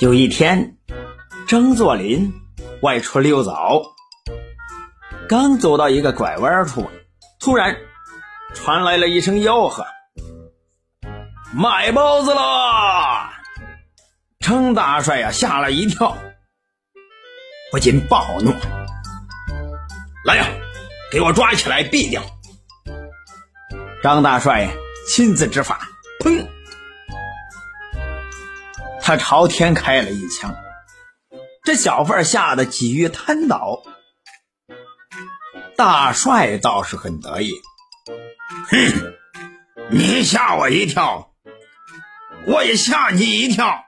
有一天，张作霖外出溜枣，刚走到一个拐弯处，突然传来了一声吆喝：“卖包子啦！”张大帅呀，吓了一跳，不禁暴怒：“来呀，给我抓起来毙掉！”张大帅亲自执法，呸！他朝天开了一枪，这小贩吓得几欲瘫倒。大帅倒是很得意：“哼，你吓我一跳，我也吓你一跳。”